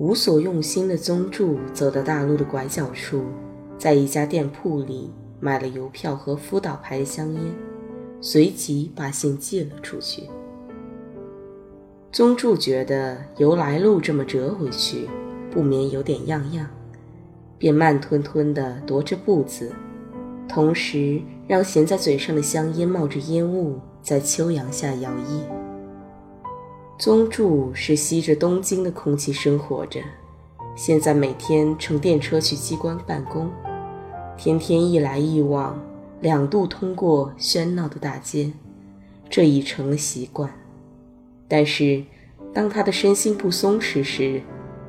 无所用心的宗助走到大路的拐角处，在一家店铺里买了邮票和福岛牌的香烟，随即把信寄了出去。宗助觉得由来路这么折回去。不免有点样样，便慢吞吞地踱着步子，同时让衔在嘴上的香烟冒着烟雾，在秋阳下摇曳。宗助是吸着东京的空气生活着，现在每天乘电车去机关办公，天天一来一往，两度通过喧闹的大街，这已成了习惯。但是，当他的身心不松弛时，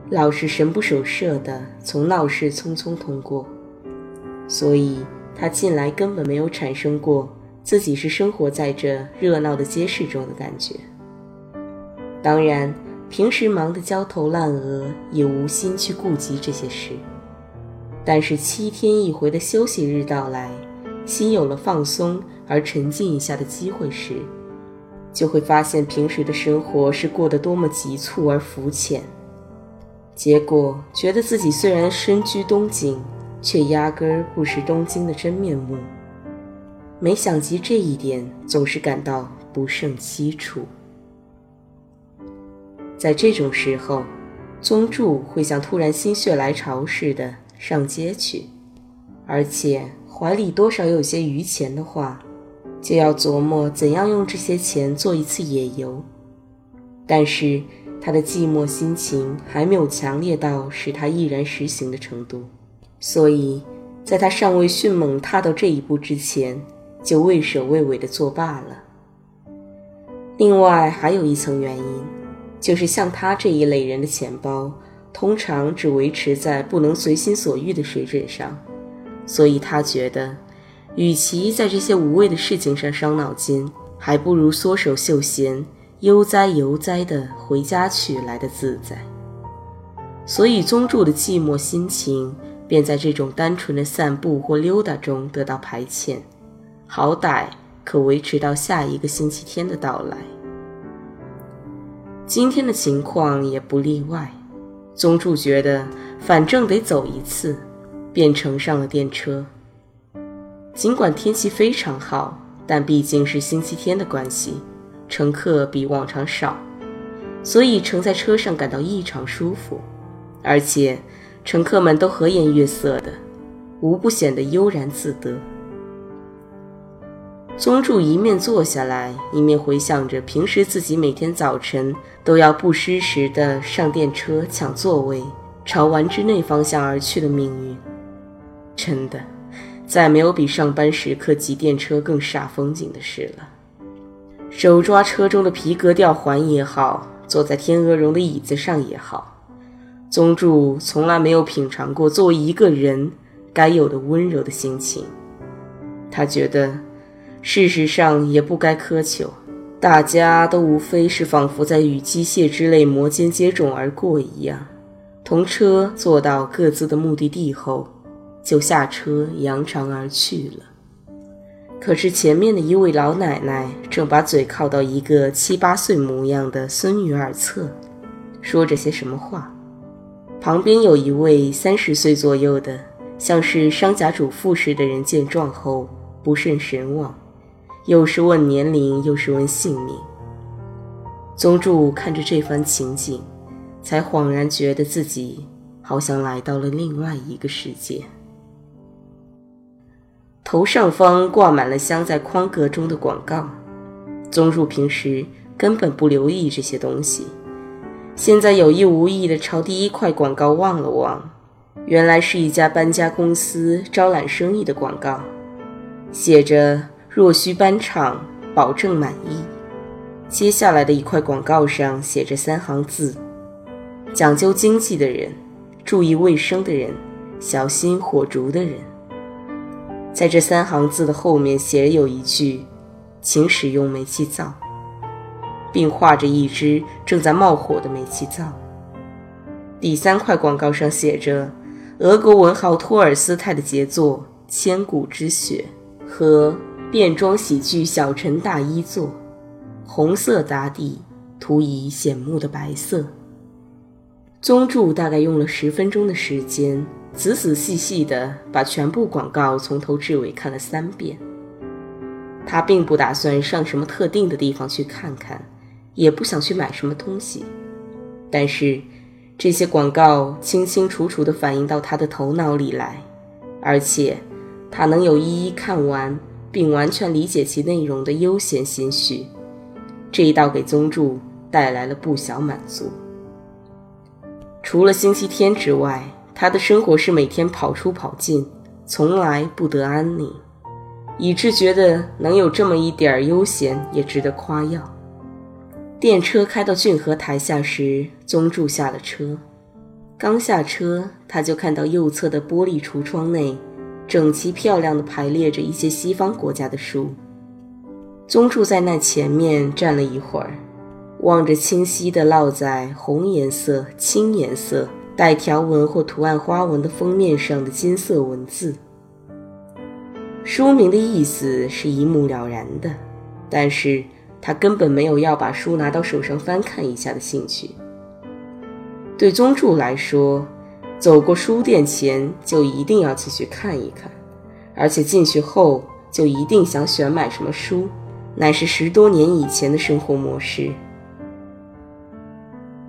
老是神不守舍地从闹市匆匆通过，所以他近来根本没有产生过自己是生活在这热闹的街市中的感觉。当然，平时忙得焦头烂额，也无心去顾及这些事。但是七天一回的休息日到来，心有了放松而沉静一下的机会时，就会发现平时的生活是过得多么急促而肤浅。结果觉得自己虽然身居东京，却压根儿不识东京的真面目。没想及这一点，总是感到不胜凄楚。在这种时候，宗助会像突然心血来潮似的上街去，而且怀里多少有些余钱的话，就要琢磨怎样用这些钱做一次野游。但是。他的寂寞心情还没有强烈到使他毅然实行的程度，所以，在他尚未迅猛踏到这一步之前，就畏首畏尾的作罢了。另外还有一层原因，就是像他这一类人的钱包，通常只维持在不能随心所欲的水准上，所以他觉得，与其在这些无谓的事情上伤脑筋，还不如缩手休闲。悠哉悠哉的回家去来的自在，所以宗助的寂寞心情便在这种单纯的散步或溜达中得到排遣，好歹可维持到下一个星期天的到来。今天的情况也不例外，宗助觉得反正得走一次，便乘上了电车。尽管天气非常好，但毕竟是星期天的关系。乘客比往常少，所以乘在车上感到异常舒服，而且乘客们都和颜悦色的，无不显得悠然自得。宗助一面坐下来，一面回想着平时自己每天早晨都要不失时的上电车抢座位，朝丸之内方向而去的命运。真的，再没有比上班时刻挤电车更煞风景的事了。手抓车中的皮革吊环也好，坐在天鹅绒的椅子上也好，宗助从来没有品尝过作为一个人该有的温柔的心情。他觉得，事实上也不该苛求，大家都无非是仿佛在与机械之类摩肩接踵而过一样，同车坐到各自的目的地后，就下车扬长而去了。可是前面的一位老奶奶正把嘴靠到一个七八岁模样的孙女耳侧，说着些什么话。旁边有一位三十岁左右的，像是商贾主妇似的人，见状后不甚神往，又是问年龄，又是问姓名。宗助看着这番情景，才恍然觉得自己好像来到了另外一个世界。头上方挂满了镶在框格中的广告。宗助平时根本不留意这些东西，现在有意无意地朝第一块广告望了望，原来是一家搬家公司招揽生意的广告，写着“若需搬场，保证满意”。接下来的一块广告上写着三行字：“讲究经济的人，注意卫生的人，小心火烛的人。”在这三行字的后面写有一句：“请使用煤气灶”，并画着一只正在冒火的煤气灶。第三块广告上写着俄国文豪托尔斯泰的杰作《千古之雪》和变装喜剧《小陈大衣作》。红色打底，涂以显目的白色。宗助大概用了十分钟的时间，仔仔细细地把全部广告从头至尾看了三遍。他并不打算上什么特定的地方去看看，也不想去买什么东西。但是，这些广告清清楚楚地反映到他的头脑里来，而且他能有一一看完并完全理解其内容的悠闲心绪。这一道给宗助带来了不小满足。除了星期天之外，他的生活是每天跑出跑进，从来不得安宁，以致觉得能有这么一点悠闲也值得夸耀。电车开到郡河台下时，宗助下了车。刚下车，他就看到右侧的玻璃橱窗内，整齐漂亮地排列着一些西方国家的书。宗助在那前面站了一会儿，望着清晰地烙在红颜色、青颜色、带条纹或图案花纹的封面上的金色文字。书名的意思是一目了然的，但是他根本没有要把书拿到手上翻看一下的兴趣。对宗助来说，走过书店前就一定要进去看一看，而且进去后就一定想选买什么书。乃是十多年以前的生活模式。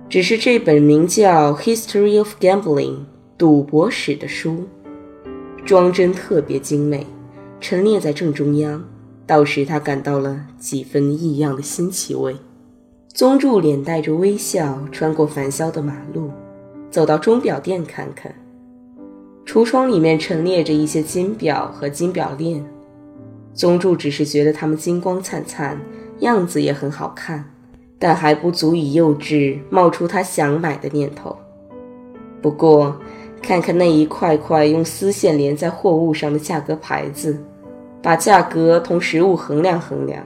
只是这本名叫《History of Gambling》赌博史的书，装帧特别精美，陈列在正中央，倒使他感到了几分异样的新奇味。宗助脸带着微笑穿过繁嚣的马路，走到钟表店看看，橱窗里面陈列着一些金表和金表链。宗助只是觉得它们金光灿灿，样子也很好看，但还不足以幼稚冒出他想买的念头。不过，看看那一块块用丝线连在货物上的价格牌子，把价格同实物衡量衡量，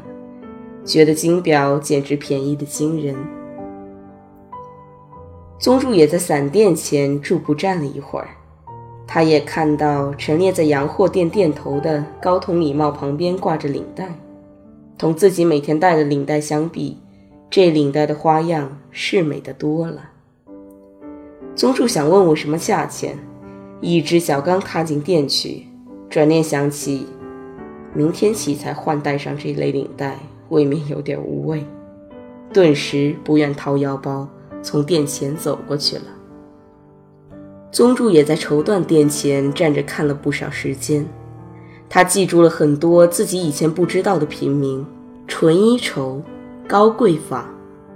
觉得金表简直便宜的惊人。宗助也在伞店前驻步站了一会儿。他也看到陈列在洋货店店头的高筒礼帽旁边挂着领带，同自己每天戴的领带相比，这领带的花样是美得多了。宗助想问我什么价钱，一只脚刚踏进店去，转念想起，明天起才换戴上这类领带，未免有点无味，顿时不愿掏腰包，从店前走过去了。宗助也在绸缎店前站着看了不少时间，他记住了很多自己以前不知道的品名：纯衣绸、高贵纺、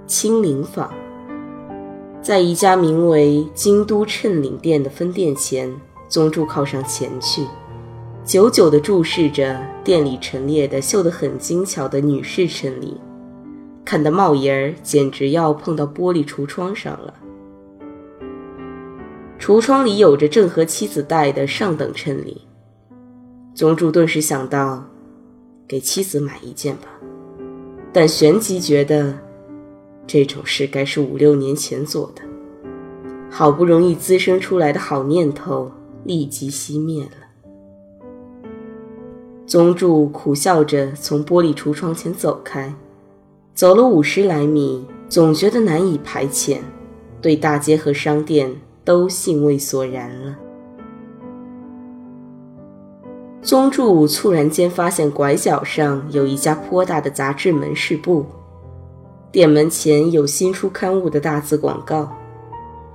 青绫纺。在一家名为京都衬领店的分店前，宗助靠上前去，久久地注视着店里陈列的绣得很精巧的女士衬领，看的帽檐儿简直要碰到玻璃橱窗上了。橱窗里有着正和妻子戴的上等衬里，宗助顿时想到，给妻子买一件吧。但旋即觉得，这种事该是五六年前做的，好不容易滋生出来的好念头立即熄灭了。宗助苦笑着从玻璃橱窗前走开，走了五十来米，总觉得难以排遣，对大街和商店。都兴味索然了。宗助猝然间发现拐角上有一家颇大的杂志门市部，店门前有新出刊物的大字广告，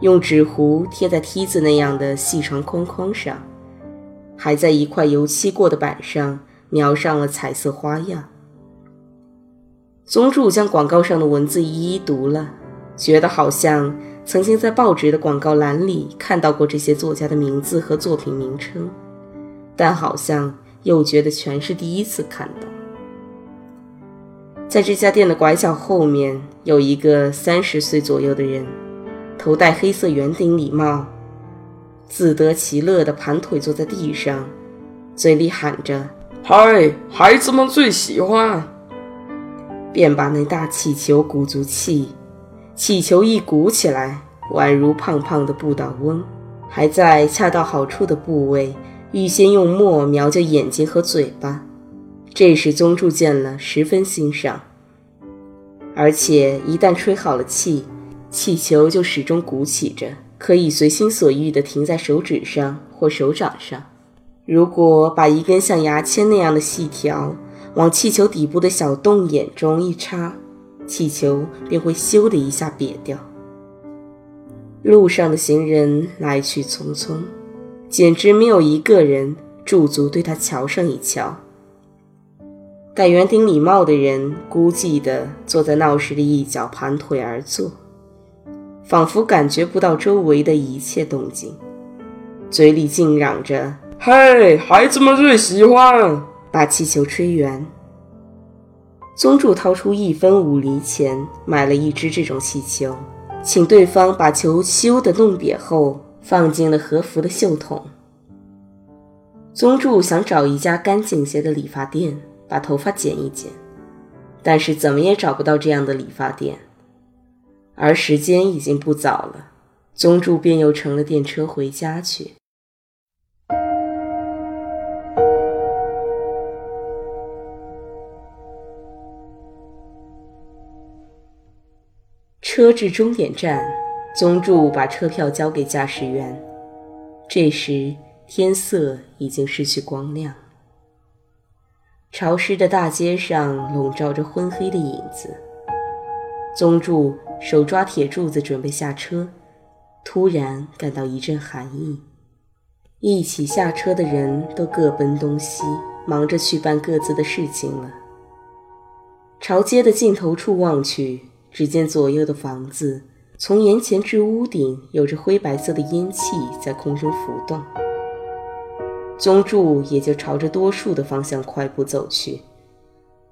用纸糊贴在梯子那样的细长框框上，还在一块油漆过的板上描上了彩色花样。宗助将广告上的文字一一读了，觉得好像曾经在报纸的广告栏里看到过这些作家的名字和作品名称，但好像又觉得全是第一次看到。在这家店的拐角后面，有一个三十岁左右的人，头戴黑色圆顶礼帽，自得其乐地盘腿坐在地上，嘴里喊着：“嗨，孩子们最喜欢。”便把那大气球鼓足气，气球一鼓起来，宛如胖胖的不倒翁，还在恰到好处的部位，预先用墨描着眼睛和嘴巴。这时宗助见了，十分欣赏。而且一旦吹好了气，气球就始终鼓起着，可以随心所欲地停在手指上或手掌上。如果把一根像牙签那样的细条往气球底部的小洞眼中一插，气球便会咻的一下瘪掉。路上的行人来去匆匆，简直没有一个人驻足对他瞧上一瞧。戴圆顶礼帽的人孤寂地坐在闹市的一角，盘腿而坐，仿佛感觉不到周围的一切动静，嘴里竟嚷着：“嘿，孩子们最喜欢把气球吹圆。”宗助掏出一分五厘钱买了一只这种气球，请对方把球修的弄瘪后放进了和服的袖筒。宗助想找一家干净些的理发店。把头发剪一剪，但是怎么也找不到这样的理发店，而时间已经不早了，宗助便又乘了电车回家去。车至终点站，宗助把车票交给驾驶员，这时天色已经失去光亮。潮湿的大街上笼罩着昏黑的影子。宗助手抓铁柱子准备下车，突然感到一阵寒意。一起下车的人都各奔东西，忙着去办各自的事情了。朝街的尽头处望去，只见左右的房子，从檐前至屋顶，有着灰白色的烟气在空中浮动。宗助也就朝着多数的方向快步走去。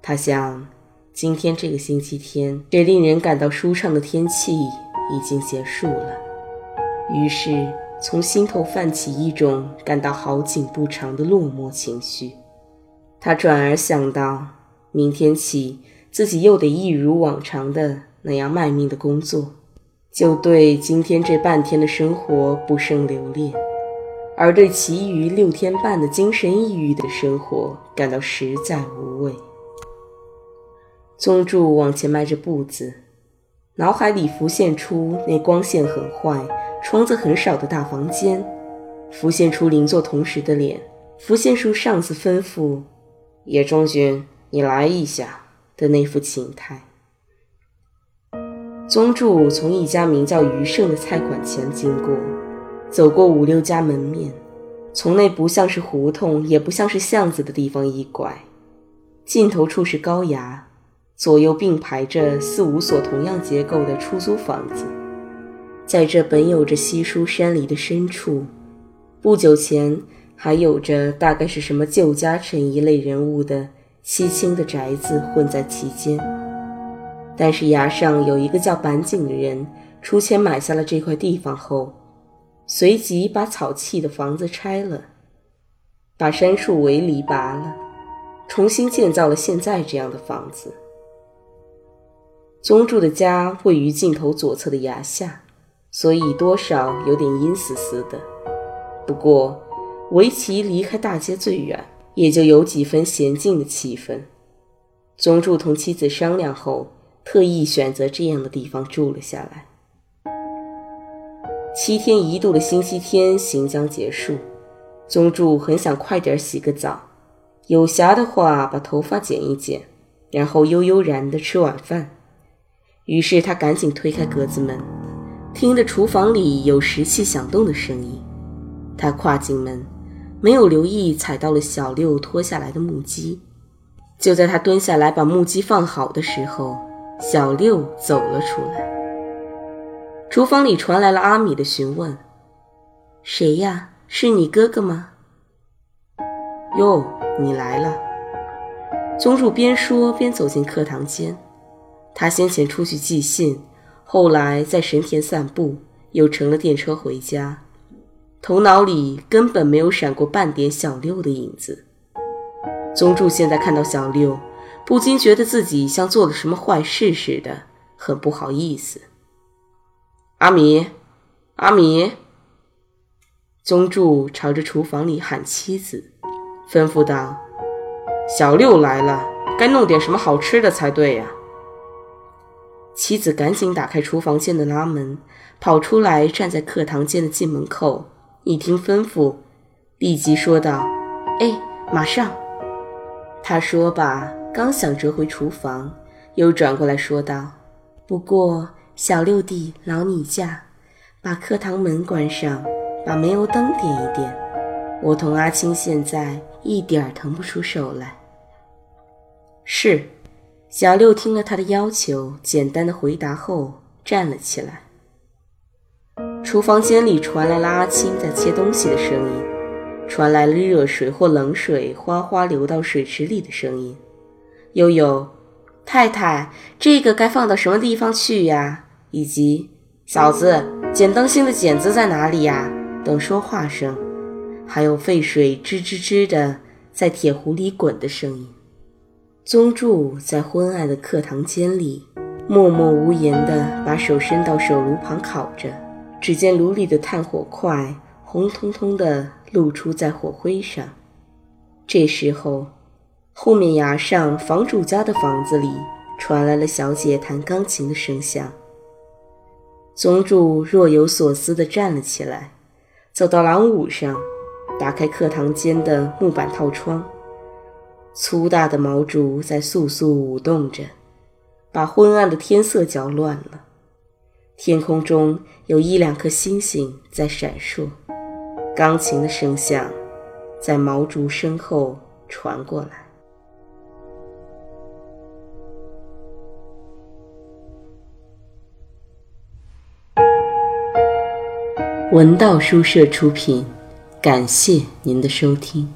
他想，今天这个星期天，这令人感到舒畅的天气已经结束了。于是，从心头泛起一种感到好景不长的落寞情绪。他转而想到，明天起自己又得一如往常的那样卖命的工作，就对今天这半天的生活不胜留恋。而对其余六天半的精神抑郁的生活感到实在无味。宗助往前迈着步子，脑海里浮现出那光线很坏、窗子很少的大房间，浮现出邻座同事的脸，浮现出上司吩咐“野中君，你来一下”的那副情态。宗助从一家名叫余盛的菜馆前经过。走过五六家门面，从那不像是胡同，也不像是巷子的地方一拐，尽头处是高崖，左右并排着四五所同样结构的出租房子。在这本有着稀疏山篱的深处，不久前还有着大概是什么旧家臣一类人物的凄清的宅子混在其间。但是崖上有一个叫板井的人出钱买下了这块地方后。随即把草砌的房子拆了，把杉树围篱拔了，重新建造了现在这样的房子。宗助的家位于尽头左侧的崖下，所以多少有点阴森森的。不过，围棋离开大街最远，也就有几分娴静的气氛。宗助同妻子商量后，特意选择这样的地方住了下来。七天一度的星期天行将结束，宗助很想快点洗个澡，有暇的话把头发剪一剪，然后悠悠然地吃晚饭。于是他赶紧推开格子门，听得厨房里有石器响动的声音。他跨进门，没有留意踩到了小六脱下来的木屐。就在他蹲下来把木屐放好的时候，小六走了出来。厨房里传来了阿米的询问：“谁呀？是你哥哥吗？”“哟，你来了。”宗助边说边走进课堂间。他先前出去寄信，后来在神田散步，又乘了电车回家，头脑里根本没有闪过半点小六的影子。宗助现在看到小六，不禁觉得自己像做了什么坏事似的，很不好意思。阿米，阿米！宗助朝着厨房里喊妻子，吩咐道：“小六来了，该弄点什么好吃的才对呀。”妻子赶紧打开厨房间的拉门，跑出来站在课堂间的进门口，一听吩咐，立即说道：“哎，马上！”他说罢，刚想折回厨房，又转过来说道：“不过小六弟劳你驾，把课堂门关上，把煤油灯点一点。我同阿青现在一点儿腾不出手来。”是。小六听了他的要求，简单的回答后站了起来。厨房间里传来了阿青在切东西的声音。传来了热水或冷水哗哗流到水池里的声音，又有“太太，这个该放到什么地方去呀？”以及“嫂子，剪灯芯的剪子在哪里呀？”等说话声，还有沸水吱吱吱的在铁壶里滚的声音。宗助在昏暗的课堂间里默默无言地把手伸到手炉旁烤着，只见炉里的炭火块红彤彤的。露出在火灰上。这时候，后面崖上房主家的房子里传来了小姐弹钢琴的声响。宗主若有所思地站了起来，走到廊庑上，打开课堂间的木板套窗。粗大的毛竹在簌簌舞动着，把昏暗的天色搅乱了。天空中有一两颗星星在闪烁。钢琴的声响在毛竹身后传过来。文道书社出品，感谢您的收听。